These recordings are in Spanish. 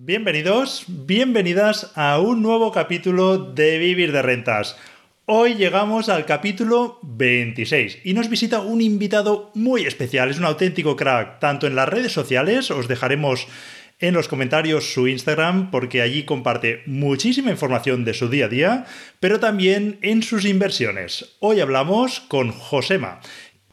Bienvenidos, bienvenidas a un nuevo capítulo de Vivir de Rentas. Hoy llegamos al capítulo 26 y nos visita un invitado muy especial, es un auténtico crack, tanto en las redes sociales, os dejaremos en los comentarios su Instagram porque allí comparte muchísima información de su día a día, pero también en sus inversiones. Hoy hablamos con Josema.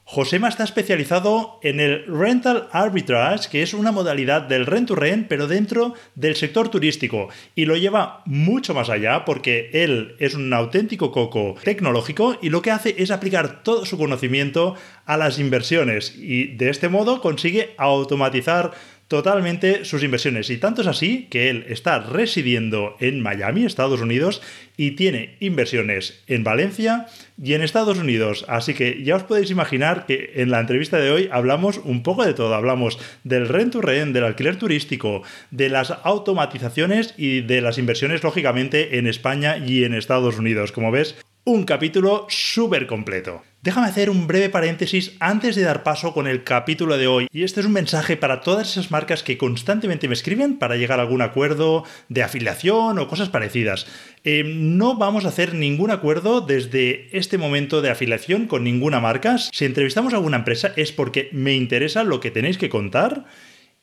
Josema está especializado en el rental arbitrage, que es una modalidad del rent to rent, pero dentro del sector turístico. Y lo lleva mucho más allá porque él es un auténtico coco tecnológico y lo que hace es aplicar todo su conocimiento a las inversiones. Y de este modo consigue automatizar totalmente sus inversiones. Y tanto es así que él está residiendo en Miami, Estados Unidos, y tiene inversiones en Valencia y en Estados Unidos. Así que ya os podéis imaginar que en la entrevista de hoy hablamos un poco de todo. Hablamos del rent to rent, del alquiler turístico, de las automatizaciones y de las inversiones, lógicamente, en España y en Estados Unidos. Como ves, un capítulo súper completo. Déjame hacer un breve paréntesis antes de dar paso con el capítulo de hoy. Y este es un mensaje para todas esas marcas que constantemente me escriben para llegar a algún acuerdo de afiliación o cosas parecidas. Eh, no vamos a hacer ningún acuerdo desde este momento de afiliación con ninguna marca. Si entrevistamos a alguna empresa es porque me interesa lo que tenéis que contar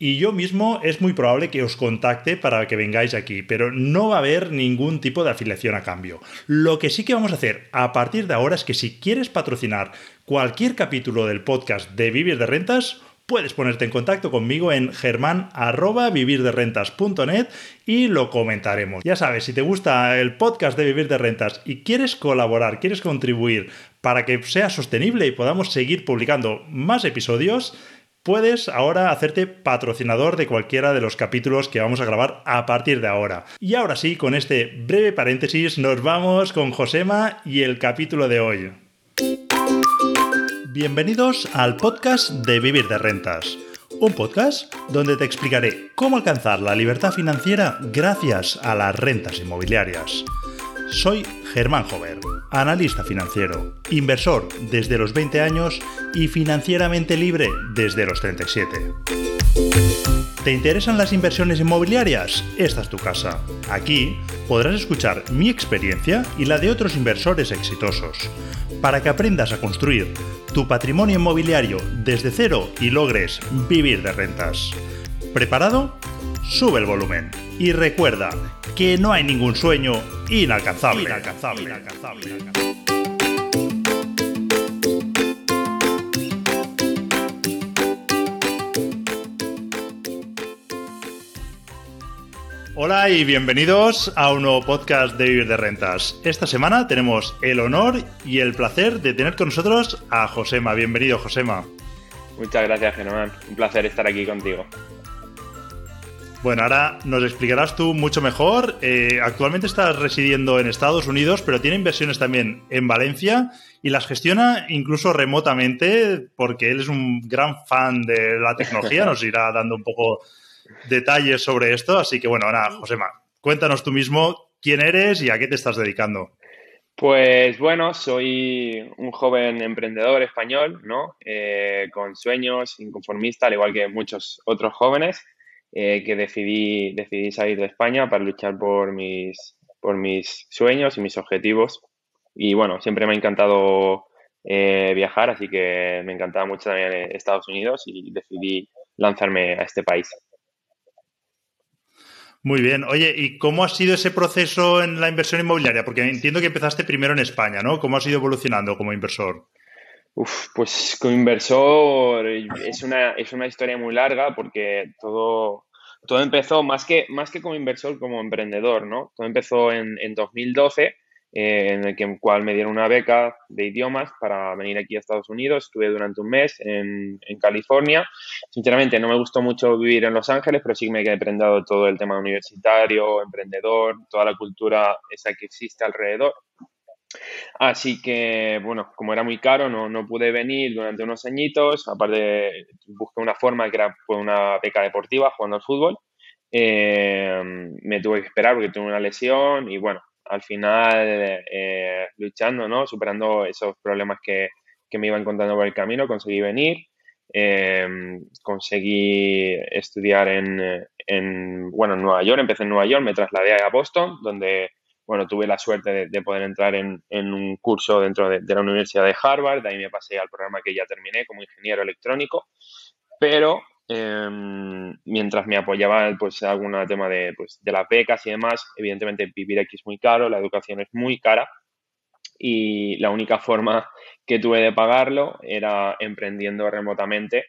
y yo mismo es muy probable que os contacte para que vengáis aquí, pero no va a haber ningún tipo de afiliación a cambio. Lo que sí que vamos a hacer a partir de ahora es que si quieres patrocinar cualquier capítulo del podcast de Vivir de Rentas, puedes ponerte en contacto conmigo en germán.vivirderrentas.net y lo comentaremos. Ya sabes, si te gusta el podcast de Vivir de Rentas y quieres colaborar, quieres contribuir para que sea sostenible y podamos seguir publicando más episodios, Puedes ahora hacerte patrocinador de cualquiera de los capítulos que vamos a grabar a partir de ahora. Y ahora sí, con este breve paréntesis, nos vamos con Josema y el capítulo de hoy. Bienvenidos al podcast de Vivir de Rentas. Un podcast donde te explicaré cómo alcanzar la libertad financiera gracias a las rentas inmobiliarias. Soy Germán Jover, analista financiero, inversor desde los 20 años y financieramente libre desde los 37. ¿Te interesan las inversiones inmobiliarias? Esta es tu casa. Aquí podrás escuchar mi experiencia y la de otros inversores exitosos, para que aprendas a construir tu patrimonio inmobiliario desde cero y logres vivir de rentas. ¿Preparado? Sube el volumen y recuerda que no hay ningún sueño inalcanzable. inalcanzable, inalcanzable. Hola y bienvenidos a un nuevo podcast de Vivir de Rentas. Esta semana tenemos el honor y el placer de tener con nosotros a Josema. Bienvenido, Josema. Muchas gracias, Germán. Un placer estar aquí contigo. Bueno, ahora nos explicarás tú mucho mejor. Eh, actualmente estás residiendo en Estados Unidos, pero tiene inversiones también en Valencia y las gestiona incluso remotamente porque él es un gran fan de la tecnología. Nos irá dando un poco detalles sobre esto. Así que bueno, ahora, Josema, cuéntanos tú mismo quién eres y a qué te estás dedicando. Pues bueno, soy un joven emprendedor español, ¿no? Eh, con sueños, inconformista, al igual que muchos otros jóvenes. Eh, que decidí, decidí salir de España para luchar por mis, por mis sueños y mis objetivos. Y bueno, siempre me ha encantado eh, viajar, así que me encantaba mucho también Estados Unidos y decidí lanzarme a este país. Muy bien. Oye, ¿y cómo ha sido ese proceso en la inversión inmobiliaria? Porque entiendo que empezaste primero en España, ¿no? ¿Cómo has ido evolucionando como inversor? Pues como inversor es una, es una historia muy larga porque todo, todo empezó más que, más que como inversor, como emprendedor, ¿no? Todo empezó en, en 2012, eh, en el que, cual me dieron una beca de idiomas para venir aquí a Estados Unidos. Estuve durante un mes en, en California. Sinceramente, no me gustó mucho vivir en Los Ángeles, pero sí me he aprendido todo el tema universitario, emprendedor, toda la cultura esa que existe alrededor. Así que, bueno, como era muy caro, no, no pude venir durante unos añitos. Aparte, busqué una forma que era pues, una beca deportiva jugando al fútbol. Eh, me tuve que esperar porque tuve una lesión y, bueno, al final eh, luchando, ¿no? Superando esos problemas que, que, me iba encontrando por el camino, conseguí venir. Em, conseguí estudiar en, bueno, en Nueva York, empecé en Nueva York, me trasladé a Boston, donde bueno, tuve la suerte de, poder entrar en, un curso dentro de, la Universidad de Harvard, de ahí me pasé al programa que ya terminé como ingeniero electrónico, pero em, mientras me apoyaba pues algún tema de, pues, de las becas y demás, evidentemente vivir aquí es muy caro, la educación es muy cara y la única forma que tuve de pagarlo era emprendiendo remotamente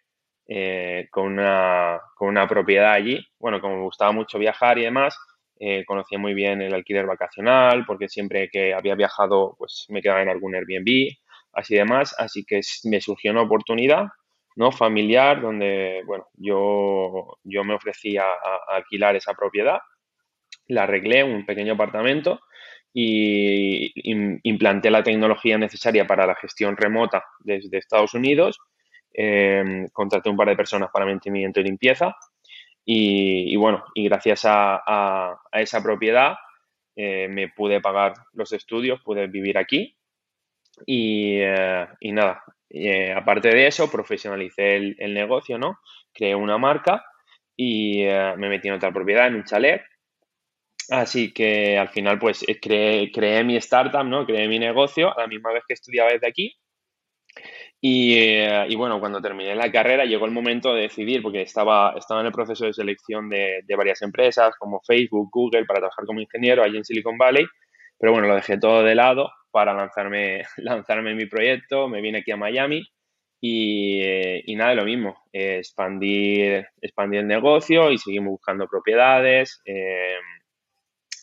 eh, con, una, con, una, propiedad allí. Bueno, como me gustaba mucho viajar y demás, eh, conocía muy bien el alquiler vacacional, porque siempre que había viajado, pues me quedaba en algún Airbnb, así demás. Así que me surgió una oportunidad ¿no? familiar donde, bueno, yo, yo me ofrecía a alquilar esa propiedad, la arreglé, un pequeño apartamento y implanté la tecnología necesaria para la gestión remota desde Estados Unidos. Em, contraté un par de personas para mantenimiento y limpieza y, bueno, y gracias a, esa propiedad eh, me pude pagar los estudios, pude vivir aquí y, eh, nada, eh, aparte de eso, profesionalicé el, el, negocio, ¿no? Creé una marca y me metí en otra propiedad, en un chalet Así que al final, pues creé, creé, mi startup, ¿no? Creé mi negocio a la misma vez que estudiaba desde aquí. Y, eh, y, bueno, cuando terminé la carrera llegó el momento de decidir, porque estaba, estaba en el proceso de selección de, de, varias empresas como Facebook, Google, para trabajar como ingeniero allí en Silicon Valley. Pero bueno, lo dejé todo de lado para lanzarme, lanzarme en mi proyecto. Me vine aquí a Miami y, eh, y nada, lo mismo, expandir, expandir el negocio y seguimos buscando propiedades.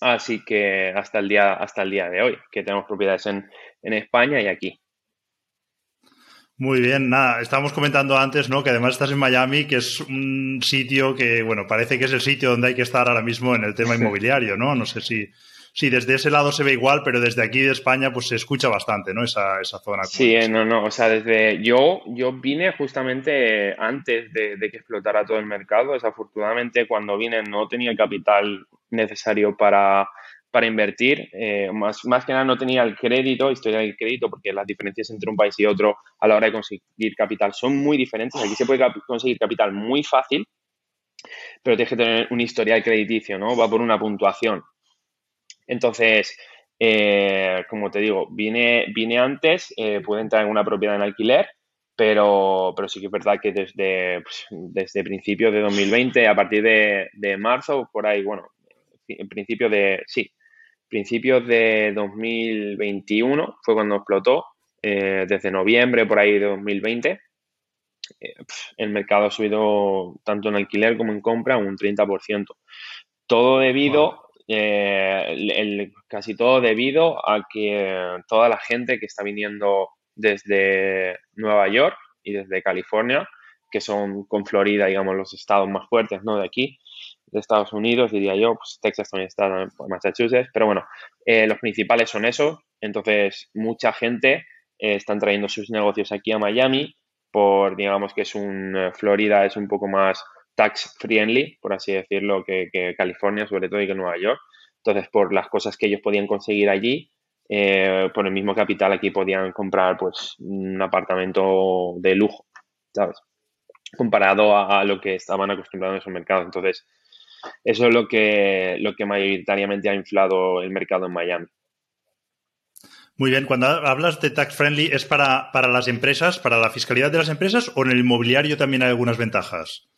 Así que hasta el día, hasta el día de hoy, que tenemos propiedades en, España y aquí. Muy bien, nada, estábamos comentando antes, ¿no? Que además estás en Miami, que es un sitio que, bueno, parece que es el sitio donde hay que estar ahora mismo en el tema inmobiliario, ¿no? No sé si, si desde ese lado se ve igual, pero desde aquí de España, pues se escucha bastante, ¿no? Esa, esa zona. Sí, no, no, o sea, desde yo, yo vine justamente antes de, de que explotara todo el mercado. Desafortunadamente, cuando vine no tenía el capital necesario para, para invertir. Eh, más, más que nada no tenía el crédito, historia del crédito, porque las diferencias entre un país y otro a la hora de conseguir capital son muy diferentes. Aquí se puede conseguir capital muy fácil, pero tienes que tener un historial crediticio, ¿no? Va por una puntuación. Entonces, eh, como te digo, vine, vine antes, eh, pude entrar en una propiedad en alquiler, pero, pero sí que es verdad que desde, pues, desde principios de 2020, a partir de, de marzo, por ahí, bueno, en principio de, sí, principios de 2021 fue cuando explotó, eh, desde noviembre por ahí de 2020. Eh, el mercado ha subido tanto en alquiler como en compra un 30%. Todo debido, eh, casi todo debido a que toda la gente que está viniendo desde Nueva York y desde California, que son con Florida, digamos, los estados más fuertes ¿no? de aquí, de Estados Unidos, diría yo, pues Texas también está, Massachusetts, pero bueno, eh, los principales son esos, entonces mucha gente eh, están trayendo sus negocios aquí a Miami por, digamos que es un, eh, Florida es un poco más tax friendly, por así decirlo, que, California sobre todo y que Nueva York, entonces por las cosas que ellos podían conseguir allí, por el mismo capital aquí podían comprar pues un apartamento de lujo, ¿sabes? Comparado a, a lo que estaban acostumbrados en esos mercados. Entonces, eso es lo que, lo que mayoritariamente ha inflado el mercado en Miami. Muy bien, cuando hablas de tax friendly, ¿es para, las empresas, para la fiscalidad de las empresas o en el inmobiliario también hay algunas ventajas?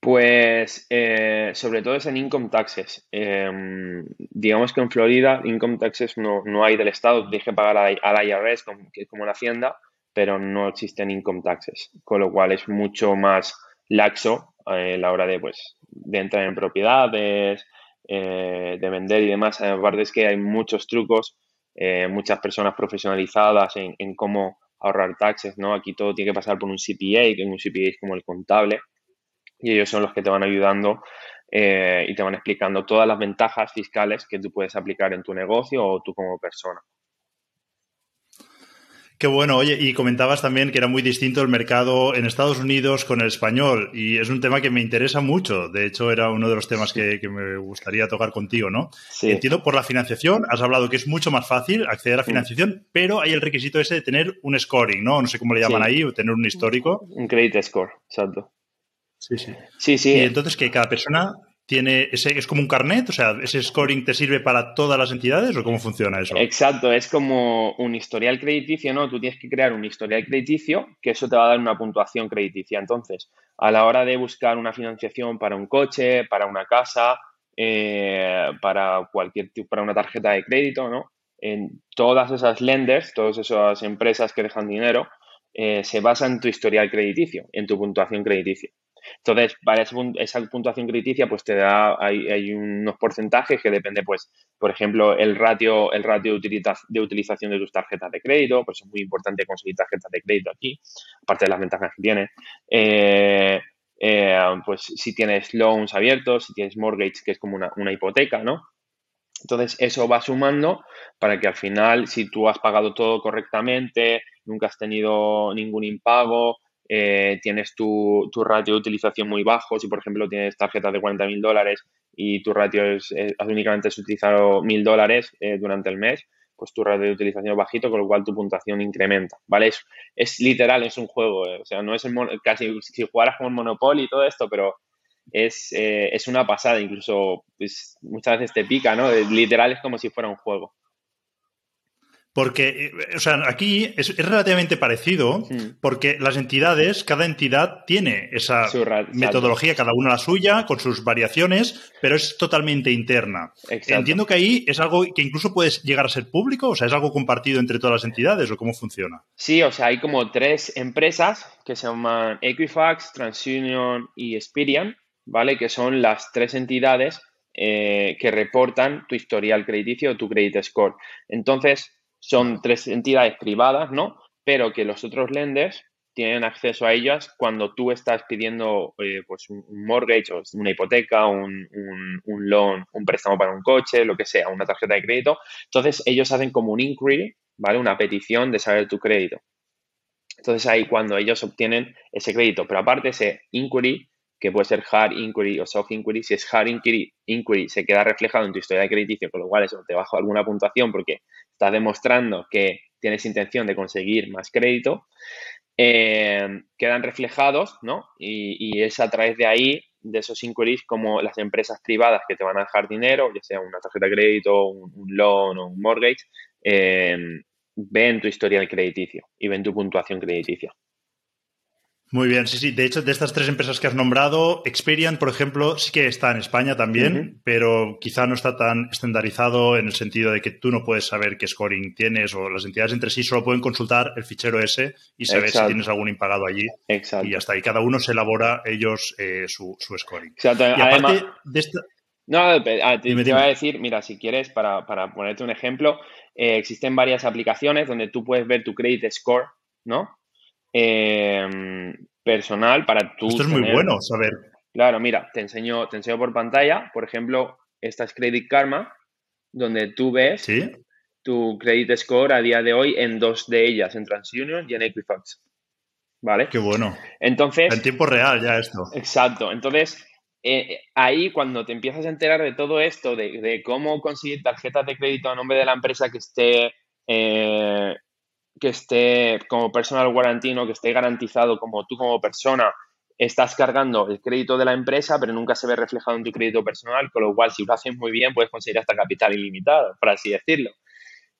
Pues eh, sobre todo es en income taxes. Em, digamos que en Florida income taxes no, hay del Estado, dije pagar al IRS, que es como la Hacienda, pero no existen income taxes, con lo cual es mucho más laxo eh, a la hora de pues de entrar en propiedades, eh, de vender y demás. Aparte es que hay muchos trucos, eh, muchas personas profesionalizadas en, cómo ahorrar taxes, ¿no? Aquí todo tiene que pasar por un CPA, que un CPA es como el contable, y ellos son los que te van ayudando eh, y te van explicando todas las ventajas fiscales que tú puedes aplicar en tu negocio o tú como persona. Qué bueno, oye, y comentabas también que era muy distinto el mercado en Estados Unidos con el español, y es un tema que me interesa mucho. De hecho, era uno de los temas que, me gustaría tocar contigo, ¿no? Sí. Entiendo por la financiación, has hablado que es mucho más fácil acceder a mm. financiación, pero hay el requisito ese de tener un scoring, ¿no? No sé cómo le llaman ahí, o tener un histórico. Un credit score, exacto. Sí, sí. Sí, sí. Y entonces que cada persona tiene ese es como un carnet, o sea, ese scoring te sirve para todas las entidades o cómo funciona eso? Exacto, es como un historial crediticio, ¿no? Tú tienes que crear un historial crediticio que eso te va a dar una puntuación crediticia. Entonces, a la hora de buscar una financiación para un coche, para una casa, eh, para cualquier tipo, para una tarjeta de crédito, ¿no? En todas esas lenders, todas esas empresas que dejan dinero, eh, se basa en tu historial crediticio, en tu puntuación crediticia. Entonces, para esa puntuación crediticia, pues te da, hay, unos porcentajes que depende, pues, por ejemplo, el ratio, el ratio de, utilización de tus tarjetas de crédito, pues es muy importante conseguir tarjetas de crédito aquí, aparte de las ventajas que tiene. Eh, eh, pues si tienes loans abiertos, si tienes mortgage, que es como una, una hipoteca, ¿no? Entonces, eso va sumando para que al final, si tú has pagado todo correctamente, nunca has tenido ningún impago, eh, tienes tu, ratio de utilización muy bajo, si por ejemplo tienes tarjetas de 40 mil dólares y tu ratio es, únicamente has utilizado mil dólares eh, durante el mes, pues tu ratio de utilización es bajito, con lo cual tu puntuación incrementa, ¿vale? Es, es literal, es un juego, eh, o sea, no es casi si jugaras con Monopoly y todo esto, pero es, es una pasada, incluso pues, muchas veces te pica, ¿no? Literal es como si fuera un juego. Porque, o sea, aquí es, relativamente parecido, porque las entidades, cada entidad tiene esa metodología, cada una la suya, con sus variaciones, pero es totalmente interna. Entiendo que ahí es algo que incluso puede llegar a ser público, o sea, es algo compartido entre todas las entidades, o cómo funciona. Sí, o sea, hay como tres empresas que se llaman Equifax, TransUnion y Experian, ¿vale? Que son las tres entidades eh, que reportan tu historial crediticio o tu credit score. Entonces, son tres entidades privadas, ¿no? Pero que los otros lenders tienen acceso a ellas cuando tú estás pidiendo eh, pues un, mortgage o una hipoteca, un, un, loan, un préstamo para un coche, lo que sea, una tarjeta de crédito. Entonces ellos hacen como un inquiry, ¿vale? Una petición de saber tu crédito. Entonces ahí cuando ellos obtienen ese crédito, pero aparte ese inquiry que puede ser hard inquiry o soft inquiry. Si es hard inquiry, inquiry se queda reflejado en tu historia de crediticio, con lo cual eso te baja alguna puntuación porque estás demostrando que tienes intención de conseguir más crédito. Eh, quedan reflejados, ¿no? Y, es a través de ahí, de esos inquiries, como las empresas privadas que te van a dejar dinero, ya sea una tarjeta de crédito, un, loan o un mortgage, eh, ven tu historia de crediticio y ven tu puntuación crediticia. Muy bien, sí, sí. De hecho, de estas tres empresas que has nombrado, Experian, por ejemplo, sí que está en España también, pero quizá no está tan estandarizado en el sentido de que tú no puedes saber qué scoring tienes o las entidades entre sí solo pueden consultar el fichero ese y saber si tienes algún impagado allí. Exacto. Y hasta ahí cada uno se elabora ellos eh, su, scoring. Exacto. Y aparte de esta... No, te, iba a decir, mira, si quieres, para, ponerte un ejemplo, eh, existen varias aplicaciones donde tú puedes ver tu credit score, ¿no? Em, personal para tu. Esto es muy bueno saber. Claro, mira, te enseño, te enseño por pantalla, por ejemplo, esta es Credit Karma, donde tú ves tu credit score a día de hoy en dos de ellas, en TransUnion y en Equifax. ¿Vale? Qué bueno. Entonces. En tiempo real ya esto. Exacto. Entonces, eh, ahí cuando te empiezas a enterar de todo esto, de, cómo conseguir tarjetas de crédito a nombre de la empresa que esté eh, que esté como personal guarantino, que esté garantizado como tú como persona estás cargando el crédito de la empresa, pero nunca se ve reflejado en tu crédito personal, con lo cual si lo haces muy bien puedes conseguir hasta capital ilimitado, por así decirlo.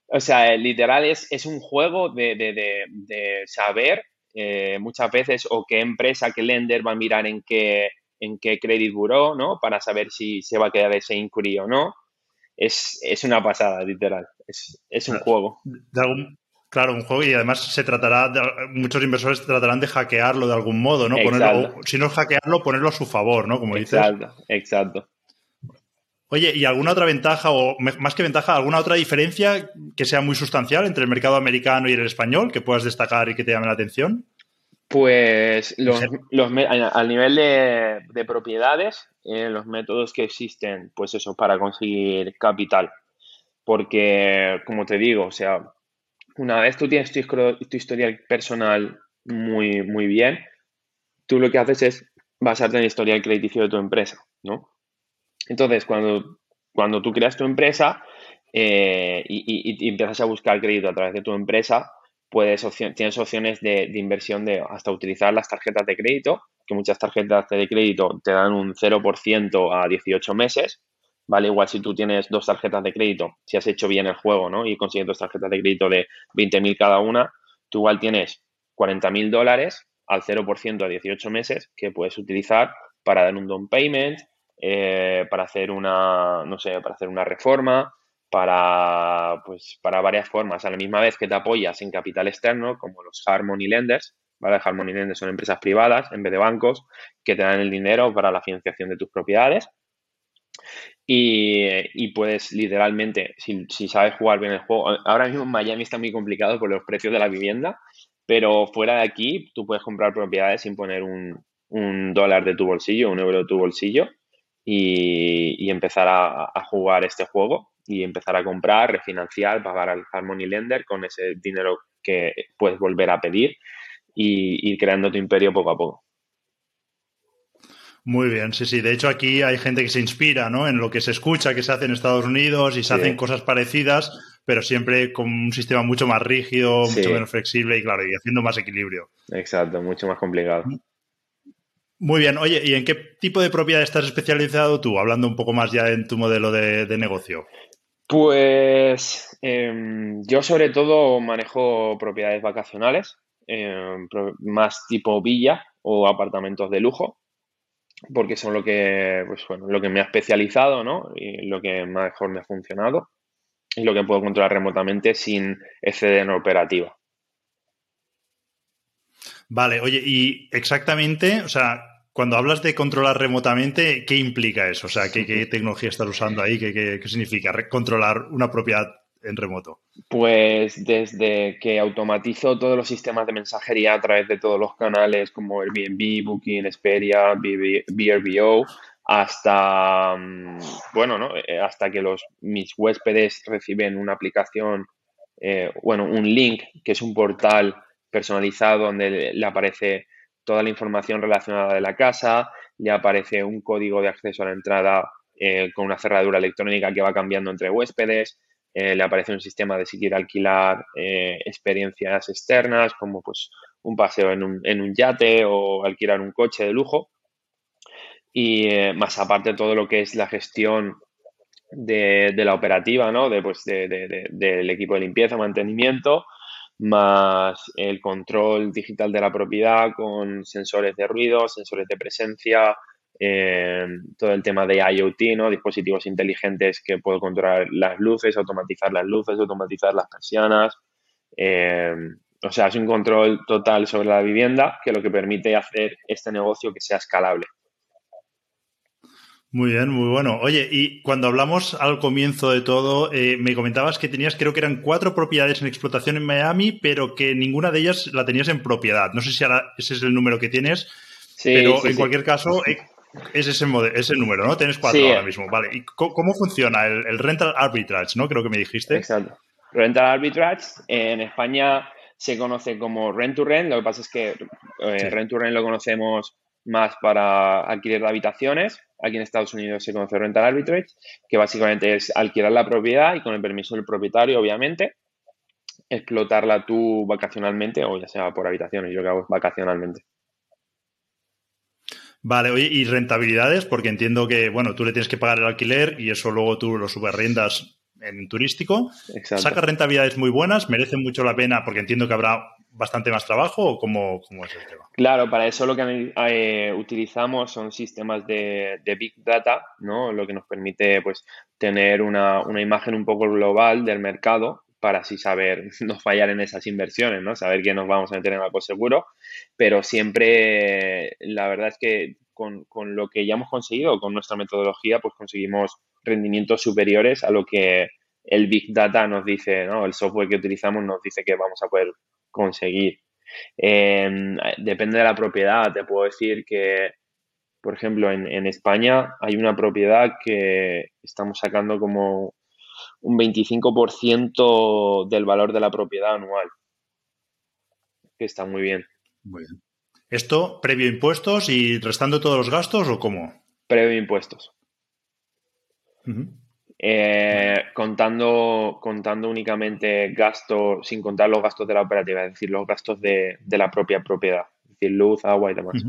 O sea, literal es, es un juego de, saber eh, muchas veces o qué empresa, qué lender va a mirar en qué, en qué credit bureau, ¿no? Para saber si se va a quedar ese inquiry o no. Es, una pasada, literal. Es, es un juego. De algún, Claro, un juego y además se tratará, muchos inversores tratarán de hackearlo de algún modo, ¿no? si no es hackearlo, ponerlo a su favor, ¿no? Como dices. Exacto, exacto. Oye, ¿y alguna otra ventaja o más que ventaja, alguna otra diferencia que sea muy sustancial entre el mercado americano y el español que puedas destacar y que te llame la atención? Pues los, al nivel de, propiedades, eh, los métodos que existen, pues eso, para conseguir capital. Porque, como te digo, o sea, una vez tú tienes tu, tu historial personal muy, muy bien, tú lo que haces es basarte en el historial crediticio de tu empresa, ¿no? Entonces, cuando, cuando tú creas tu empresa eh, y, empiezas a buscar crédito a través de tu empresa, puedes tienes opciones de, de, inversión de hasta utilizar las tarjetas de crédito, que muchas tarjetas de crédito te dan un 0% a 18 meses, ¿vale? Igual si tú tienes dos tarjetas de crédito, si has hecho bien el juego, ¿no? Y consigues dos tarjetas de crédito de 20.000 cada una, tú igual tienes 40.000 dólares al 0% a 18 meses que puedes utilizar para dar un down payment, eh, para hacer una, no sé, para hacer una reforma, para, pues, para varias formas. A la misma vez que te apoyas en capital externo, como los Harmony Lenders, ¿vale? Harmony Lenders son empresas privadas en vez de bancos que te dan el dinero para la financiación de tus propiedades. Y, puedes literalmente, si, sabes jugar bien el juego, ahora mismo Miami está muy complicado por los precios de la vivienda, pero fuera de aquí tú puedes comprar propiedades sin poner un, dólar de tu bolsillo, un euro de tu bolsillo y, empezar a, jugar este juego y empezar a comprar, refinanciar, pagar al Harmony Lender con ese dinero que puedes volver a pedir y ir creando tu imperio poco a poco. Muy bien, sí, sí. De hecho, aquí hay gente que se inspira ¿no? en lo que se escucha que se hace en Estados Unidos y se hacen cosas parecidas, pero siempre con un sistema mucho más rígido, mucho menos flexible y, claro, y haciendo más equilibrio. Exacto, mucho más complicado. Muy bien. Oye, ¿y en qué tipo de propiedad estás especializado tú? Hablando un poco más ya en tu modelo de, negocio. Pues em, yo sobre todo manejo propiedades vacacionales, em, más tipo villa o apartamentos de lujo porque son lo que, pues bueno, lo que me ha especializado, ¿no? Y lo que mejor me ha funcionado y lo que puedo controlar remotamente sin exceder en operativa. Vale, oye, y exactamente, o sea, cuando hablas de controlar remotamente, ¿qué implica eso? O sea, ¿qué, tecnología estás usando ahí? ¿Qué, qué significa controlar una propiedad en remoto? Pues desde que automatizo todos los sistemas de mensajería a través de todos los canales como Airbnb, Booking, Expedia, VRBO, hasta mm, bueno, ¿no? Eh, hasta que los mis huéspedes reciben una aplicación, eh, bueno, un link que es un portal personalizado donde le aparece toda la información relacionada de la casa, le aparece un código de acceso a la entrada eh, con una cerradura electrónica que va cambiando entre huéspedes, eh, le aparece un sistema de si quiere alquilar eh, experiencias externas, como pues un paseo en un, en un yate o alquilar un coche de lujo. Y eh, más aparte todo lo que es la gestión de, la operativa, ¿no? De, pues, del equipo de limpieza, mantenimiento, más el control digital de la propiedad con sensores de ruido, sensores de presencia, eh, todo el tema de IoT, ¿no? dispositivos inteligentes que puedo controlar las luces, automatizar las luces, automatizar las persianas. Eh, o sea, es un control total sobre la vivienda que lo que permite hacer este negocio que sea escalable. Muy bien, muy bueno. Oye, y cuando hablamos al comienzo de todo, eh, me comentabas que tenías, creo que eran cuatro propiedades en explotación en Miami, pero que ninguna de ellas la tenías en propiedad. No sé si ahora ese es el número que tienes, pero en cualquier caso, es ese, ese número, ¿no? Tienes cuatro ahora mismo, vale. ¿Y cómo funciona el, rental arbitrage, no? Creo que me dijiste. Exacto. Rental arbitrage en España se conoce como rent to rent, lo que pasa es que eh, rent to rent lo conocemos más para alquiler de habitaciones. Aquí en Estados Unidos se conoce rental arbitrage, que básicamente es alquilar la propiedad y con el permiso del propietario, obviamente, explotarla tú vacacionalmente o ya sea por habitaciones, yo lo que hago es vacacionalmente. Vale, oye, y rentabilidades, porque entiendo que, bueno, tú le tienes que pagar el alquiler y eso luego tú lo subarrendas en turístico. Exacto. ¿Sacas rentabilidades muy buenas? ¿Merecen mucho la pena? Porque entiendo que habrá bastante más trabajo o cómo, es el tema. Claro, para eso lo que eh, utilizamos son sistemas de, Big Data, ¿no? Lo que nos permite pues tener una, una imagen un poco global del mercado para así saber no fallar en esas inversiones, ¿no? Saber que nos vamos a meter en algo seguro, pero siempre la verdad es que con, lo que ya hemos conseguido, con nuestra metodología, pues conseguimos rendimientos superiores a lo que el Big Data nos dice, ¿no? El software que utilizamos nos dice que vamos a poder conseguir. Em, depende de la propiedad, te puedo decir que, por ejemplo, en, en España hay una propiedad que estamos sacando como un 25% del valor de la propiedad anual, que está muy bien. Muy bien. ¿Esto previo impuestos y restando todos los gastos o cómo? Previo impuestos. Eh, contando, contando únicamente gastos, sin contar los gastos de la operativa, es decir, los gastos de, la propia propiedad, es decir, luz, agua y demás.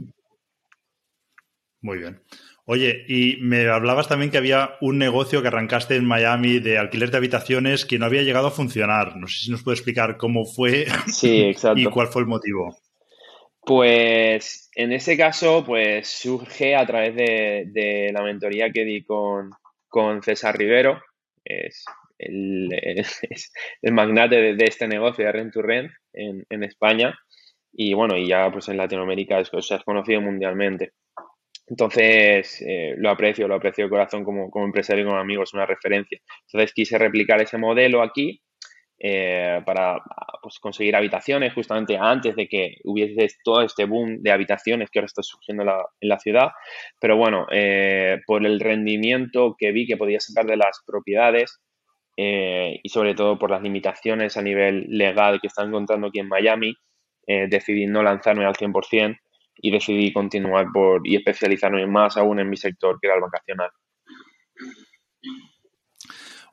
Muy bien. Oye, y me hablabas también que había un negocio que arrancaste en Miami de alquiler de habitaciones que no había llegado a funcionar. No sé si nos puedes explicar cómo fue sí, exacto. y cuál fue el motivo. Pues en ese caso, pues surge a través de, la mentoría que di con, César Rivero, es el, el magnate de, este negocio de Rent to Rent en, España y bueno, y ya pues en Latinoamérica es, se ha conocido mundialmente. Entonces, eh, lo aprecio, lo aprecio de corazón como, como empresario y como amigo, es una referencia. Entonces, quise replicar ese modelo aquí eh, para pues, conseguir habitaciones justamente antes de que hubiese todo este boom de habitaciones que ahora está surgiendo en la ciudad. Pero bueno, eh, por el rendimiento que vi que podía sacar de las propiedades y sobre todo por las limitaciones a nivel legal que están encontrando aquí en Miami, decidí no lanzarme al 100% y decidí continuar por y especializarme más aún en mi sector, que era el vacacional.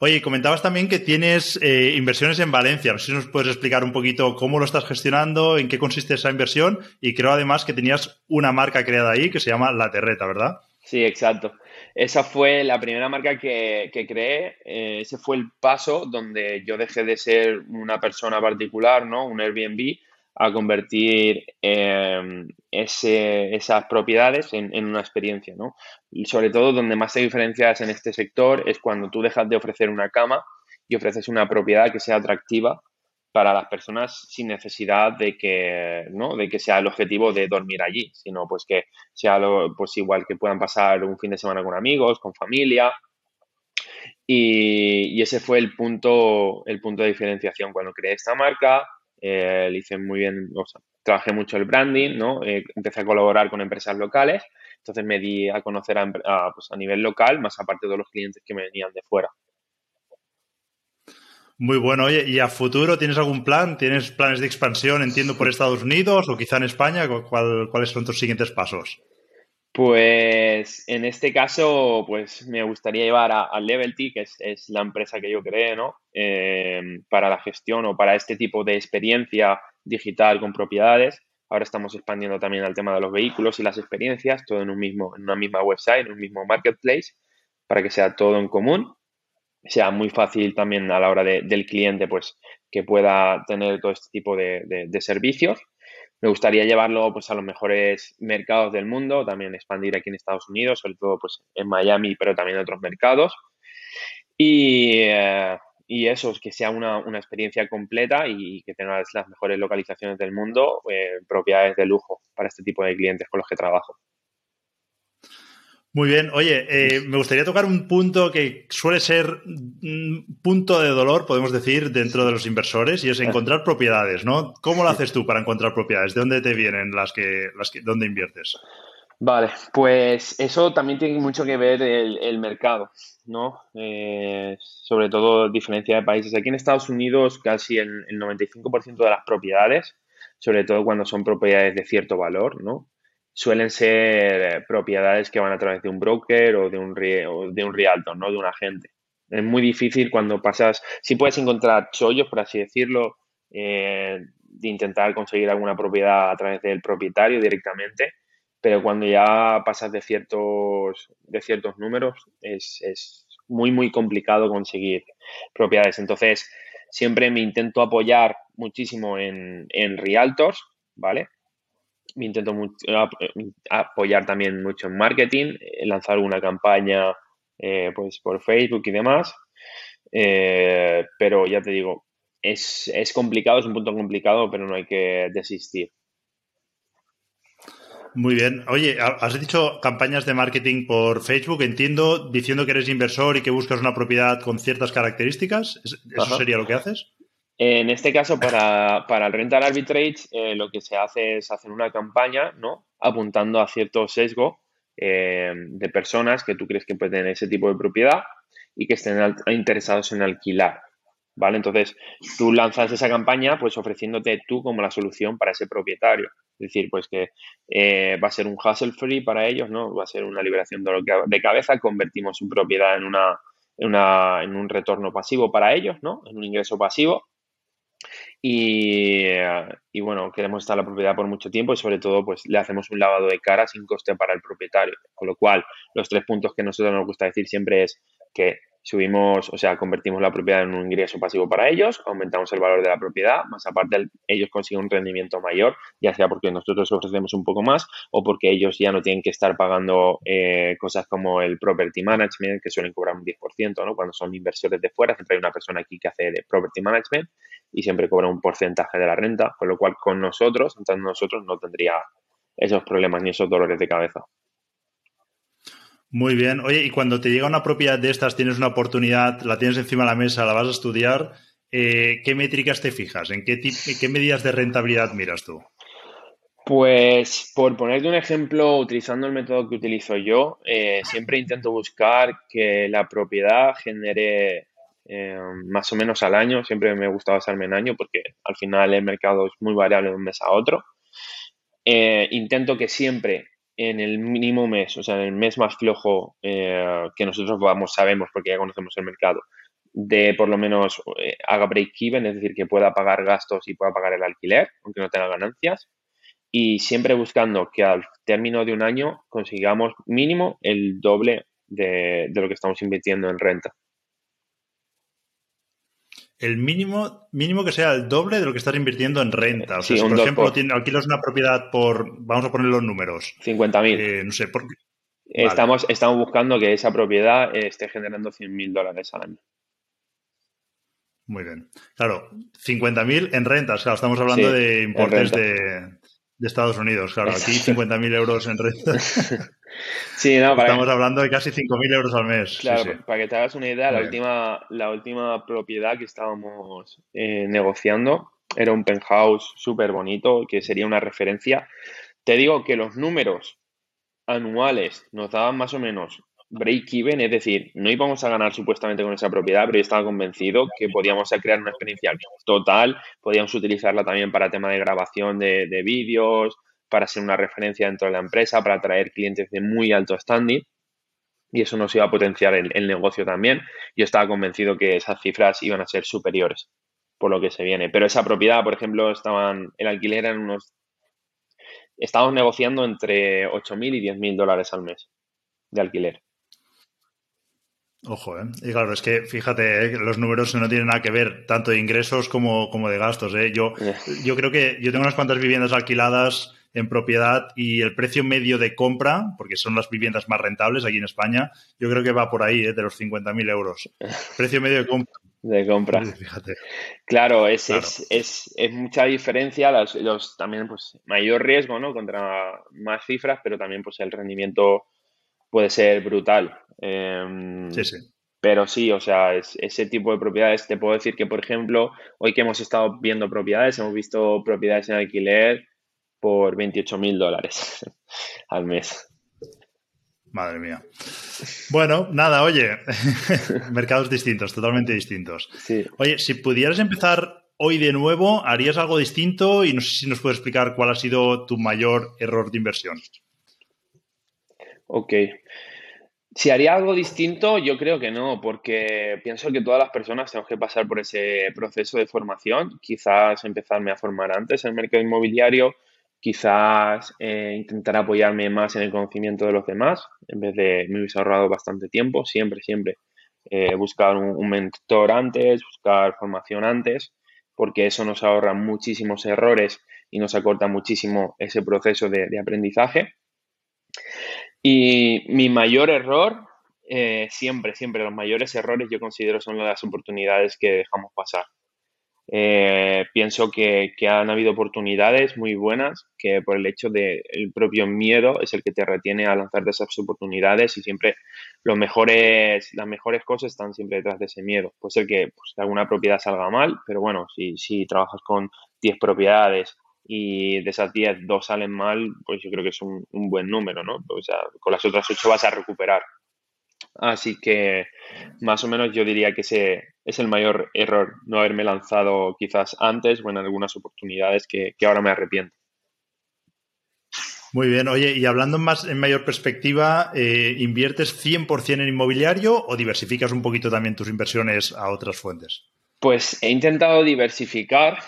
Oye, comentabas también que tienes eh, inversiones en Valencia. No sé si nos puedes explicar un poquito cómo lo estás gestionando, en qué consiste esa inversión y creo además que tenías una marca creada ahí que se llama La Terreta, ¿verdad? Sí, exacto. Esa fue la primera marca que, creé. Eh, ese fue el paso donde yo dejé de ser una persona particular, ¿no? Un Airbnb, a convertir em, esas propiedades en, una experiencia, ¿no? Y sobre todo donde más te diferencias en este sector es cuando tú dejas de ofrecer una cama y ofreces una propiedad que sea atractiva para las personas sin necesidad de que, ¿no? de que sea el objetivo de dormir allí, sino pues que sea lo, pues igual que puedan pasar un fin de semana con amigos, con familia. Y, y ese fue el punto, el punto de diferenciación. Cuando creé esta marca, eh, hice muy bien, o sea, trabajé mucho el branding, ¿no? Eh, empecé a colaborar con empresas locales, entonces me di a conocer a, pues a nivel local, más aparte de los clientes que me venían de fuera. Muy bueno. Oye, ¿y a futuro tienes algún plan? ¿Tienes planes de expansión, entiendo, por Estados Unidos o quizá en España? ¿Cuáles son tus siguientes pasos? Pues en este caso, pues me gustaría llevar a, a Levelty, que es, la empresa que yo creé, ¿no? Em, para la gestión o para este tipo de experiencia digital con propiedades. Ahora estamos expandiendo también al tema de los vehículos y las experiencias, todo en un mismo, en una misma website, en un mismo marketplace, para que sea todo en común, sea muy fácil también a la hora del cliente, pues que pueda tener todo este tipo de servicios me gustaría llevarlo pues, a los mejores mercados del mundo, también expandir aquí en Estados Unidos, sobre todo pues, en Miami, pero también en otros mercados. Y, eh, y eso, que sea una, experiencia completa y que tenga las mejores localizaciones del mundo, eh, propiedades de lujo para este tipo de clientes con los que trabajo. Muy bien. Oye, eh, me gustaría tocar un punto que suele ser un punto de dolor, podemos decir, dentro de los inversores, y es encontrar propiedades, ¿no? ¿Cómo lo haces tú para encontrar propiedades? ¿De dónde te vienen las que, las que dónde inviertes? Vale, pues eso también tiene mucho que ver el, mercado, ¿no? Eh, sobre todo diferencia de países. Aquí en Estados Unidos casi el, el 95% de las propiedades, sobre todo cuando son propiedades de cierto valor, ¿no? Suelen ser eh, propiedades que van a través de un broker o de un, de un realtor, ¿no? De un agente. Es muy difícil cuando pasas, si puedes encontrar chollos, por así decirlo, eh, de intentar conseguir alguna propiedad a través del propietario directamente, pero cuando ya pasas de ciertos, de ciertos números es, es muy, muy complicado conseguir propiedades. Entonces, siempre me intento apoyar muchísimo en, en realtors, ¿vale? Me intento eh, apoyar también mucho en marketing, eh, lanzar una campaña eh, pues por Facebook y demás. pero ya te digo, es, es, complicado, es un punto complicado, pero no hay que desistir. Muy bien. Oye, has dicho campañas de marketing por Facebook, entiendo, diciendo que eres inversor y que buscas una propiedad con ciertas características. ¿Eso sería lo que haces? En este caso, para, el rental arbitrage, eh, lo que se hace es hacer una campaña, ¿no? Apuntando a cierto sesgo eh, de personas que tú crees que pueden tener ese tipo de propiedad y que estén interesados en alquilar. ¿Vale? Entonces, tú lanzas esa campaña pues ofreciéndote tú como la solución para ese propietario. Es decir, pues que eh, va a ser un hassle free para ellos, ¿no? Va a ser una liberación de cabeza, convertimos su propiedad en una, en, una, en un retorno pasivo para ellos, ¿no? En un ingreso pasivo y, bueno, queremos estar la propiedad por mucho tiempo y sobre todo pues le hacemos un lavado de cara sin coste para el propietario. Con lo cual, los tres puntos que nosotros nos gusta decir siempre es que subimos, o sea, convertimos la propiedad en un ingreso pasivo para ellos, aumentamos el valor de la propiedad, más aparte ellos consiguen un rendimiento mayor, ya sea porque nosotros ofrecemos un poco más o porque ellos ya no tienen que estar pagando eh, cosas como el property management, que suelen cobrar un 10%, ¿no? Cuando son inversores de fuera, siempre hay una persona aquí que hace de property management y siempre cobra un porcentaje de la renta, con lo cual con nosotros, entonces nosotros no tendría esos problemas ni esos dolores de cabeza. Muy bien. Oye, y cuando te llega una propiedad de estas, tienes una oportunidad, la tienes encima de la mesa, la vas a estudiar, eh, ¿qué métricas te fijas? ¿En qué, qué medidas de rentabilidad miras tú? Pues por ponerte un ejemplo, utilizando el método que utilizo yo, eh, siempre intento buscar que la propiedad genere eh, más o menos al año, siempre me gusta basarme en año porque al final el mercado es muy variable de un mes a otro. intento que siempre en el mínimo mes, o sea, en el mes más flojo eh, que nosotros vamos, sabemos porque ya conocemos el mercado, de por lo menos eh, haga break-even, es decir, que pueda pagar gastos y pueda pagar el alquiler, aunque no tenga ganancias, y siempre buscando que al término de un año consigamos mínimo el doble de lo que estamos invirtiendo en renta el mínimo, mínimo que sea el doble de lo que estás invirtiendo en renta. O sea, si por ejemplo alquilas una propiedad por, vamos a poner los números. 50.000. Eh, no sé, por Estamos, estamos buscando que esa propiedad esté generando 100.000 dólares al año. Muy bien. Claro, 50.000 en rentas. Claro, estamos hablando de importes de, de Estados Unidos. Claro, aquí 50.000 euros en renta. sí, no, Estamos hablando de casi 5.000 euros al mes. Claro, para que te hagas una idea, la última, la última propiedad que estábamos eh, negociando era un penthouse súper bonito, que sería una referencia. Te digo que los números anuales nos daban más o menos break-even, es decir, no íbamos a ganar supuestamente con esa propiedad, pero yo estaba convencido que podíamos crear una experiencia total, podíamos utilizarla también para tema de grabación de, vídeos, para ser una referencia dentro de la empresa, para atraer clientes de muy alto standing y eso nos iba a potenciar el, el, negocio también. Yo estaba convencido que esas cifras iban a ser superiores por lo que se viene. Pero esa propiedad, por ejemplo, estaban, el alquiler en unos, estábamos negociando entre 8.000 y 10.000 dólares al mes de alquiler. Ojo, ¿eh? Y claro, es que fíjate, ¿eh? los números no tienen nada que ver, tanto de ingresos como, como de gastos. ¿eh? Yo, yo creo que yo tengo unas cuantas viviendas alquiladas en propiedad y el precio medio de compra, porque son las viviendas más rentables aquí en España, yo creo que va por ahí, ¿eh? de los 50.000 euros. Precio medio de compra. De compra. Fíjate. Claro, es, Es, es, es, mucha diferencia, los, los, también pues mayor riesgo, ¿no? Contra más cifras, pero también pues el rendimiento puede ser brutal. Em, sí, sí. Pero sí, o sea, ese tipo de propiedades, te puedo decir que, por ejemplo, hoy que hemos estado viendo propiedades, hemos visto propiedades en alquiler por 28 mil dólares al mes. Madre mía. Bueno, nada, oye, mercados distintos, totalmente distintos. Sí. Oye, si pudieras empezar hoy de nuevo, ¿harías algo distinto? Y no sé si nos puedes explicar cuál ha sido tu mayor error de inversión. Ok. Si haría algo distinto, yo creo que no, porque pienso que todas las personas tenemos que pasar por ese proceso de formación. Quizás empezarme a formar antes en el mercado inmobiliario, quizás eh, intentar apoyarme más en el conocimiento de los demás, en vez de me hubiese ahorrado bastante tiempo, siempre, siempre eh, buscar un, mentor antes, buscar formación antes, porque eso nos ahorra muchísimos errores y nos acorta muchísimo ese proceso de aprendizaje. Y mi mayor error, eh, siempre, siempre los mayores errores yo considero son las oportunidades que dejamos pasar. Eh, pienso que, han habido oportunidades muy buenas que por el hecho del propio miedo es el que te retiene a lanzarte esas oportunidades y siempre los mejores, las mejores cosas están siempre detrás de ese miedo. Puede ser que, pues, alguna propiedad salga mal, pero bueno, si, si trabajas con 10 propiedades y de esas 10, dos salen mal, pues yo creo que es un, buen número, ¿no? O sea, con las otras 8 vas a recuperar. Así que más o menos yo diría que ese es el mayor error, no haberme lanzado quizás antes o en algunas oportunidades que, ahora me arrepiento. Muy bien, oye, y hablando más en mayor perspectiva, eh, ¿inviertes 100% en inmobiliario o diversificas un poquito también tus inversiones a otras fuentes? Pues he intentado diversificar,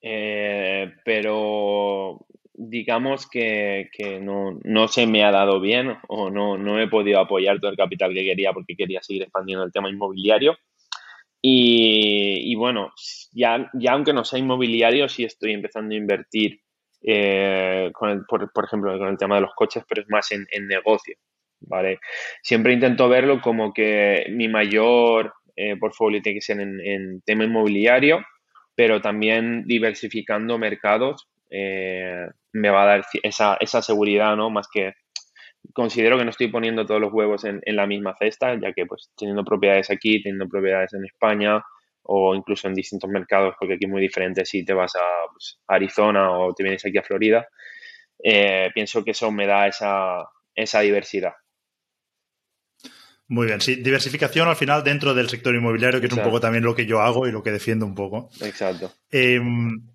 eh, pero digamos que, no, se me ha dado bien o no, no he podido apoyar todo el capital que quería porque quería seguir expandiendo el tema inmobiliario. Y, bueno, ya, ya aunque no sea inmobiliario, sí estoy empezando a invertir, eh, con por, ejemplo, con el tema de los coches, pero es más en, negocio, ¿vale? Siempre intento verlo como que mi mayor eh, portfolio tiene que ser en, en tema inmobiliario, pero también diversificando mercados eh, me va a dar esa, esa, seguridad, ¿no? Más que considero que no estoy poniendo todos los huevos en, la misma cesta, ya que pues teniendo propiedades aquí, teniendo propiedades en España o incluso en distintos mercados, porque aquí es muy diferente si te vas a, pues, Arizona o te vienes aquí a Florida, eh, pienso que eso me da esa, esa diversidad. Muy bien, sí, diversificación al final dentro del sector inmobiliario, que es un poco también lo que yo hago y lo que defiendo un poco. Exacto. Em,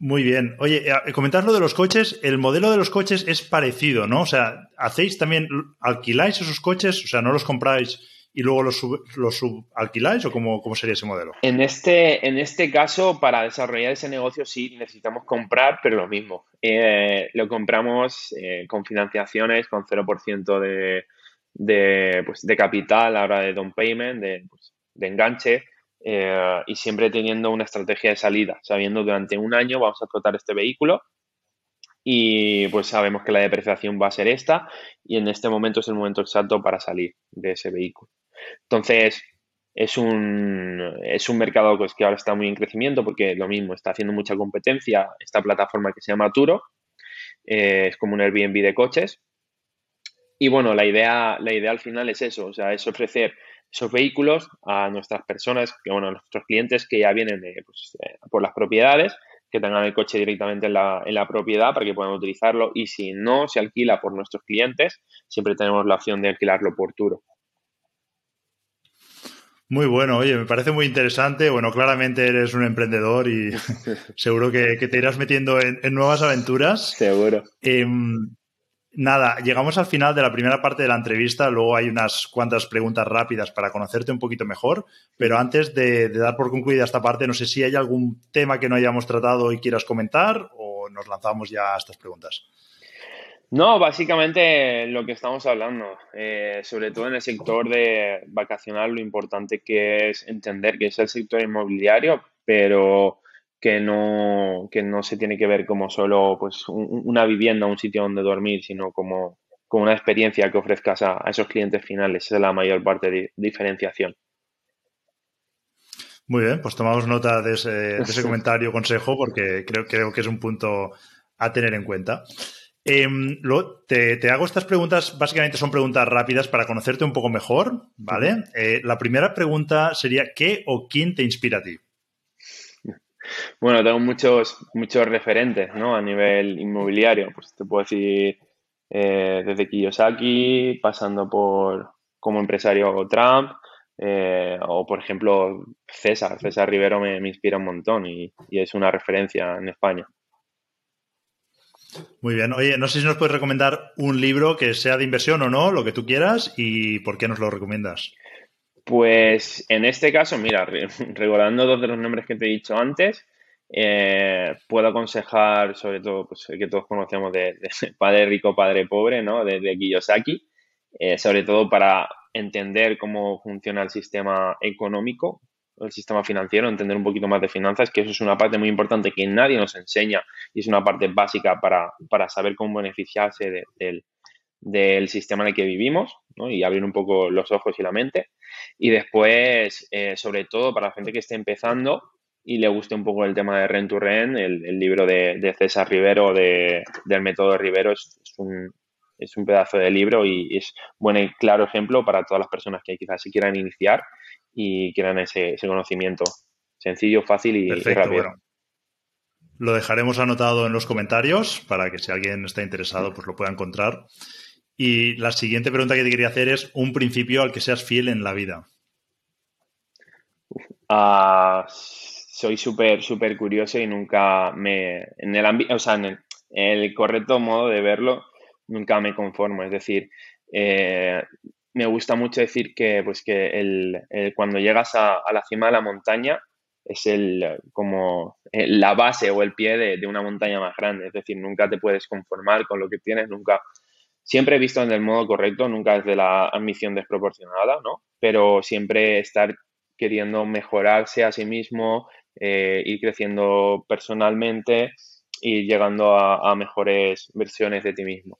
muy bien. Oye, eh, comentar lo de los coches, el modelo de los coches es parecido, ¿no? O sea, ¿hacéis también, alquiláis esos coches? O sea, ¿no los compráis y luego los, los subalquiláis o cómo, cómo, sería ese modelo? En este, en este caso, para desarrollar ese negocio sí necesitamos comprar, pero lo mismo. Eh, lo compramos eh, con financiaciones, con 0% de, de, pues, de capital a la hora de down payment, de, pues, de enganche eh, y siempre teniendo una estrategia de salida, sabiendo durante un año vamos a explotar este vehículo y pues sabemos que la depreciación va a ser esta y en este momento es el momento exacto para salir de ese vehículo. Entonces, es un, es un mercado pues, que ahora está muy en crecimiento porque lo mismo, está haciendo mucha competencia esta plataforma que se llama Turo, eh, es como un Airbnb de coches. Y bueno, la idea, la idea al final es eso, o sea, es ofrecer esos vehículos a nuestras personas, que bueno, a nuestros clientes que ya vienen pues, por las propiedades, que tengan el coche directamente en la, en la, propiedad para que puedan utilizarlo y si no se alquila por nuestros clientes, siempre tenemos la opción de alquilarlo por Turo. Muy bueno, oye, me parece muy interesante. Bueno, claramente eres un emprendedor y seguro que, te irás metiendo en, nuevas aventuras. Seguro. Em, Nada, llegamos al final de la primera parte de la entrevista, luego hay unas cuantas preguntas rápidas para conocerte un poquito mejor, pero antes de, dar por concluida esta parte, no sé si hay algún tema que no hayamos tratado y quieras comentar o nos lanzamos ya a estas preguntas. No, básicamente lo que estamos hablando, eh, sobre todo en el sector de vacacional, lo importante que es entender que es el sector inmobiliario, pero que no, que no se tiene que ver como solo pues, una vivienda, un sitio donde dormir, sino como, como una experiencia que ofrezcas a, esos clientes finales. Esa es la mayor parte de diferenciación. Muy bien, pues tomamos nota de ese, de ese comentario, consejo, porque creo, creo que es un punto a tener en cuenta. Em, te, hago estas preguntas, básicamente son preguntas rápidas para conocerte un poco mejor, ¿vale? Eh, la primera pregunta sería, ¿qué o quién te inspira a ti? Bueno, tengo muchos, muchos referentes, ¿no? A nivel inmobiliario, pues te puedo decir eh, desde Kiyosaki, pasando por como empresario Trump, eh, o por ejemplo César. César Rivero me, inspira un montón y, es una referencia en España. Muy bien. Oye, no sé si nos puedes recomendar un libro que sea de inversión o no, lo que tú quieras, y por qué nos lo recomiendas. Pues en este caso, mira, recordando dos de los nombres que te he dicho antes, eh, puedo aconsejar, sobre todo, pues el que todos conocemos de, Padre Rico, Padre Pobre, ¿no? De, Kiyosaki, eh, sobre todo para entender cómo funciona el sistema económico, el sistema financiero, entender un poquito más de finanzas, que eso es una parte muy importante que nadie nos enseña y es una parte básica para, saber cómo beneficiarse del, sistema en el que vivimos ¿no? y abrir un poco los ojos y la mente. Y después, eh, sobre todo para la gente que esté empezando, y le guste un poco el tema de Ren to Ren, el, libro de, César Rivero, de, del método Rivero, es, un, es, un, pedazo de libro y es buen y claro ejemplo para todas las personas que quizás se quieran iniciar y quieran ese, conocimiento sencillo, fácil y, rápido. lo dejaremos anotado en los comentarios para que si alguien está interesado pues lo pueda encontrar. Y la siguiente pregunta que te quería hacer es un principio al que seas fiel en la vida. Uh, soy súper, súper curioso y nunca me. En el o sea, en el, correcto modo de verlo, nunca me conformo. Es decir, eh, me gusta mucho decir que, pues, que el, cuando llegas a, la cima de la montaña es el, como la base o el pie de, una montaña más grande. Es decir, nunca te puedes conformar con lo que tienes, nunca. Siempre he visto en el modo correcto, nunca desde la ambición desproporcionada, ¿no? Pero siempre estar queriendo mejorarse a sí mismo, eh, ir creciendo personalmente y llegando a, mejores versiones de ti mismo.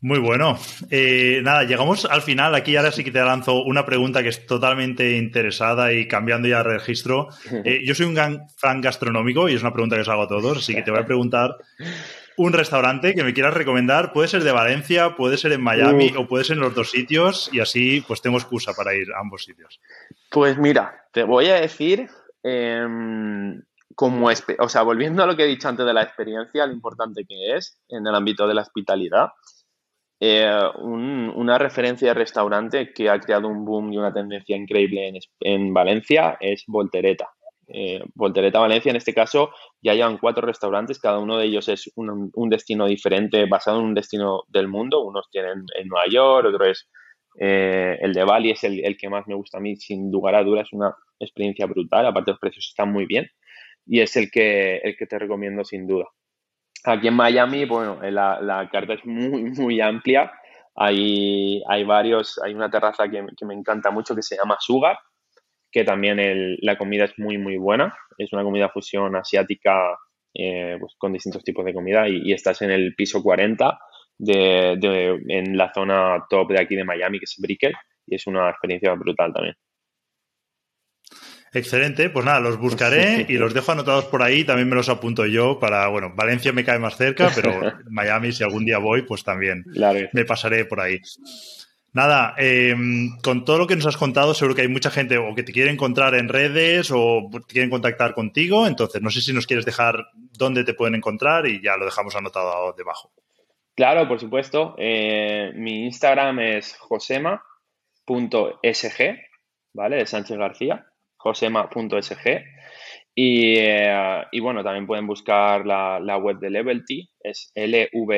Muy bueno. Eh, nada, llegamos al final. Aquí ahora sí que te lanzo una pregunta que es totalmente interesada y cambiando ya de registro. Eh, yo soy un gran fan gastronómico y es una pregunta que os hago a todos, así que te voy a preguntar un restaurante que me quieras recomendar. Puede ser de Valencia, puede ser en Miami o puede ser en los dos sitios y así pues tengo excusa para ir a ambos sitios. Pues mira, te voy a decir, em, como, o sea, volviendo a lo que he dicho antes de la experiencia, lo importante que es en el ámbito de la hospitalidad, eh, una referencia de restaurante que ha creado un boom y una tendencia increíble en, en Valencia es Voltereta eh, Voltereta Valencia, en este caso, ya llevan cuatro restaurantes, cada uno de ellos es un, destino diferente, basado en un destino del mundo. Unos tienen en Nueva York, otro es eh, el de Bali, es el, que más me gusta a mí, sin lugar a dudas, es una experiencia brutal, aparte los precios están muy bien y es el que, el que te recomiendo sin duda. Aquí en Miami, bueno, eh, la, carta es muy, muy amplia. Hay, hay varios, hay una terraza que, que me encanta mucho que se llama Sugar, que también la comida es muy, muy buena. Es una comida fusión asiática eh, pues, con distintos tipos de comida y, estás en el piso 40 de, en la zona top de aquí de Miami, que es Brickell, y es una experiencia brutal también. Excelente, pues nada, los buscaré y los dejo anotados por ahí, también me los apunto yo para, bueno, Valencia me cae más cerca, pero Miami si algún día voy, pues también me pasaré por ahí. Nada, em, con todo lo que nos has contado, seguro que hay mucha gente o que te quiere encontrar en redes o quieren contactar contigo. Entonces, no sé si nos quieres dejar dónde te pueden encontrar y ya lo dejamos anotado debajo. Claro, por supuesto. Eh, mi Instagram es josema.sg, ¿vale? De Sánchez García, josema.sg. Y, eh, y, bueno, también pueden buscar la, la web de Levelty, es lvlty.com,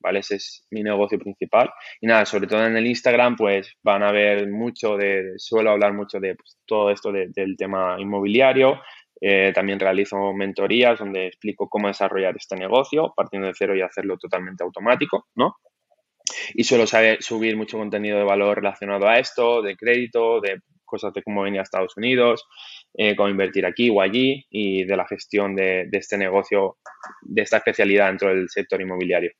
¿vale? Ese es mi negocio principal. Y nada, sobre todo en el Instagram, pues van a ver mucho de, suelo hablar mucho de pues, todo esto del tema inmobiliario. Eh, también realizo mentorías donde explico cómo desarrollar este negocio, partiendo de cero y hacerlo totalmente automático, ¿no? Y suelo saber, subir mucho contenido de valor relacionado a esto, de crédito, de cosas de cómo venir a Estados Unidos, eh, cómo invertir aquí o allí y de la gestión de, este negocio, de esta especialidad dentro del sector inmobiliario.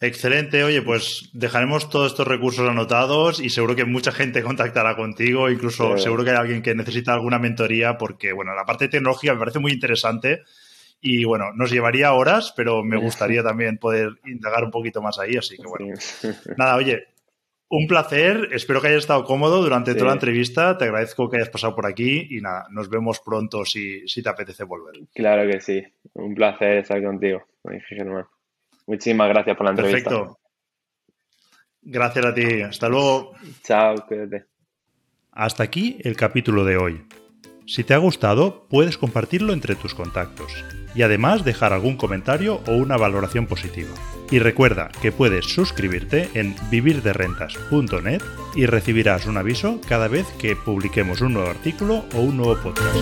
Excelente, oye, pues dejaremos todos estos recursos anotados y seguro que mucha gente contactará contigo, incluso seguro que hay alguien que necesita alguna mentoría porque, bueno, la parte tecnológica me parece muy interesante y, bueno, nos llevaría horas, pero me gustaría también poder indagar un poquito más ahí, así que, bueno, nada, oye, un placer, espero que hayas estado cómodo durante toda la entrevista, te agradezco que hayas pasado por aquí y nada, nos vemos pronto si, te apetece volver. Claro que sí, un placer estar contigo, Muchísimas gracias por la entrevista. Perfecto. Gracias a ti, hasta luego. Chao, cuídate. Hasta aquí el capítulo de hoy. Si te ha gustado, puedes compartirlo entre tus contactos y además dejar algún comentario o una valoración positiva. Y recuerda que puedes suscribirte en vivirderrentas.net y recibirás un aviso cada vez que publiquemos un nuevo artículo o un nuevo podcast.